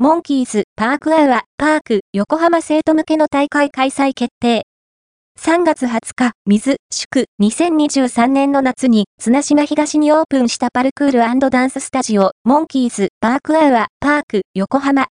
モンキーズパークアワアパーク横浜生徒向けの大会開催決定。3月20日、水、祝、2023年の夏に、綱島東にオープンしたパルクールダンススタジオ、モンキーズ、パークアワア、パーク、横浜